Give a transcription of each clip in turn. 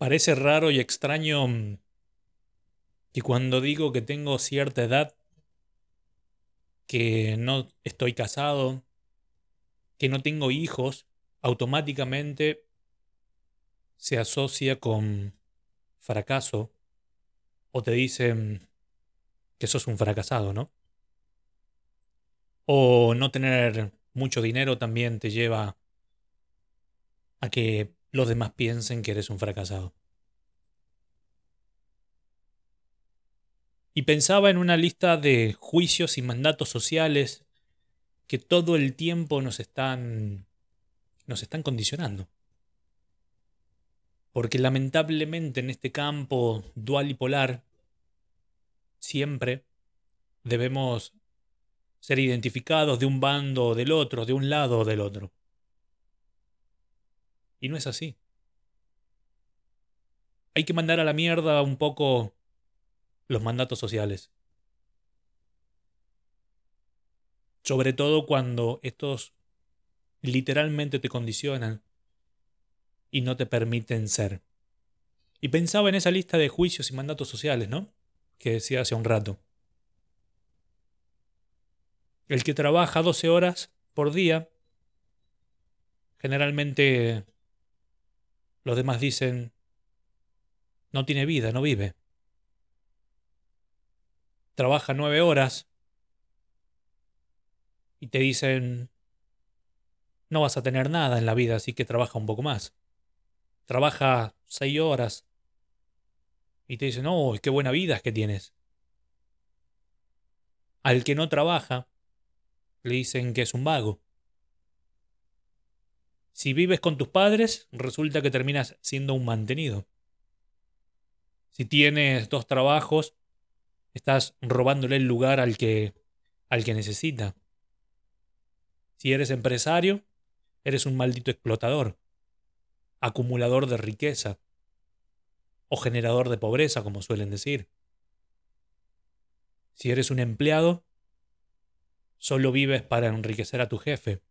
Parece raro y extraño mm, que cuando digo que tengo cierta edad, que no estoy casado, que no tengo hijos, automáticamente se asocia con fracaso o te dicen que sos un fracasado, ¿no? O no tener mucho dinero también te lleva a que los demás piensen que eres un fracasado. Y pensaba en una lista de juicios y mandatos sociales que todo el tiempo nos están nos están condicionando. Porque lamentablemente en este campo dual y polar siempre debemos ser identificados de un bando o del otro, de un lado o del otro. Y no es así. Hay que mandar a la mierda un poco los mandatos sociales. Sobre todo cuando estos literalmente te condicionan y no te permiten ser. Y pensaba en esa lista de juicios y mandatos sociales, ¿no? Que decía hace un rato. El que trabaja 12 horas por día, generalmente los demás dicen, no tiene vida, no vive. Trabaja nueve horas y te dicen, no vas a tener nada en la vida, así que trabaja un poco más. Trabaja seis horas y te dicen, oh, qué buena vida es que tienes. Al que no trabaja, le dicen que es un vago. Si vives con tus padres, resulta que terminas siendo un mantenido. Si tienes dos trabajos, estás robándole el lugar al que al que necesita. Si eres empresario, eres un maldito explotador, acumulador de riqueza o generador de pobreza, como suelen decir. Si eres un empleado, solo vives para enriquecer a tu jefe.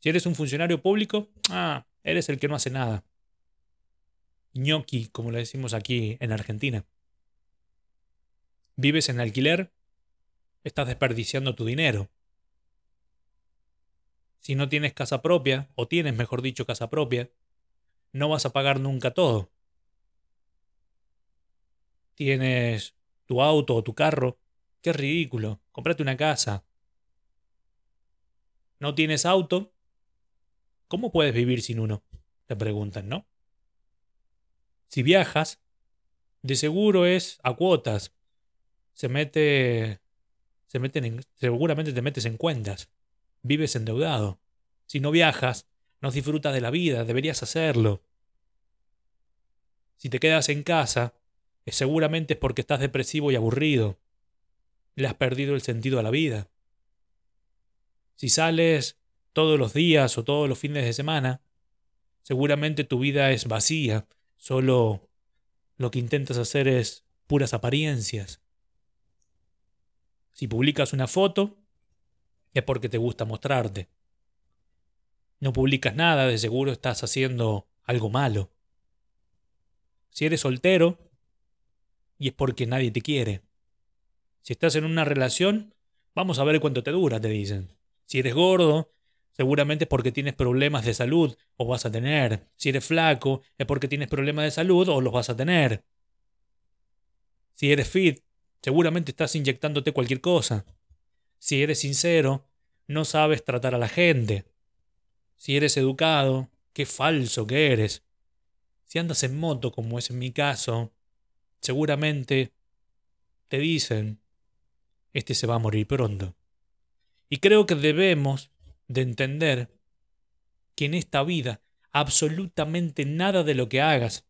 Si eres un funcionario público, ah, eres el que no hace nada. ñoqui, como le decimos aquí en Argentina. Vives en alquiler, estás desperdiciando tu dinero. Si no tienes casa propia, o tienes, mejor dicho, casa propia, no vas a pagar nunca todo. Tienes tu auto o tu carro, qué ridículo, comprate una casa. No tienes auto, ¿cómo puedes vivir sin uno? Te preguntan, ¿no? Si viajas, de seguro es a cuotas. Se mete. Se meten en, seguramente te metes en cuentas. Vives endeudado. Si no viajas, no disfrutas de la vida, deberías hacerlo. Si te quedas en casa, seguramente es porque estás depresivo y aburrido. Le has perdido el sentido a la vida. Si sales todos los días o todos los fines de semana, seguramente tu vida es vacía, solo lo que intentas hacer es puras apariencias. Si publicas una foto, es porque te gusta mostrarte. No publicas nada, de seguro estás haciendo algo malo. Si eres soltero, y es porque nadie te quiere. Si estás en una relación, vamos a ver cuánto te dura, te dicen. Si eres gordo, seguramente es porque tienes problemas de salud o vas a tener. Si eres flaco, es porque tienes problemas de salud o los vas a tener. Si eres fit, seguramente estás inyectándote cualquier cosa. Si eres sincero, no sabes tratar a la gente. Si eres educado, qué falso que eres. Si andas en moto, como es en mi caso, seguramente te dicen, este se va a morir pronto. Y creo que debemos de entender que en esta vida absolutamente nada de lo que hagas,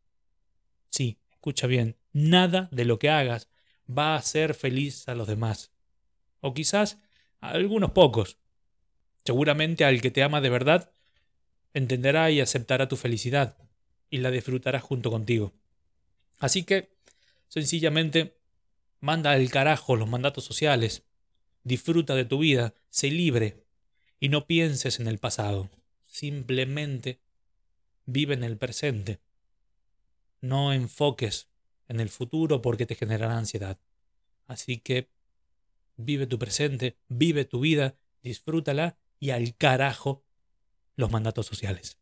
sí, escucha bien, nada de lo que hagas va a hacer feliz a los demás. O quizás a algunos pocos. Seguramente al que te ama de verdad entenderá y aceptará tu felicidad y la disfrutará junto contigo. Así que, sencillamente, manda al carajo los mandatos sociales, disfruta de tu vida, sé libre y no pienses en el pasado. Simplemente vive en el presente. no enfoques en el futuro porque te generará ansiedad. Así que vive tu presente, vive tu vida, disfrútala y al carajo los mandatos sociales.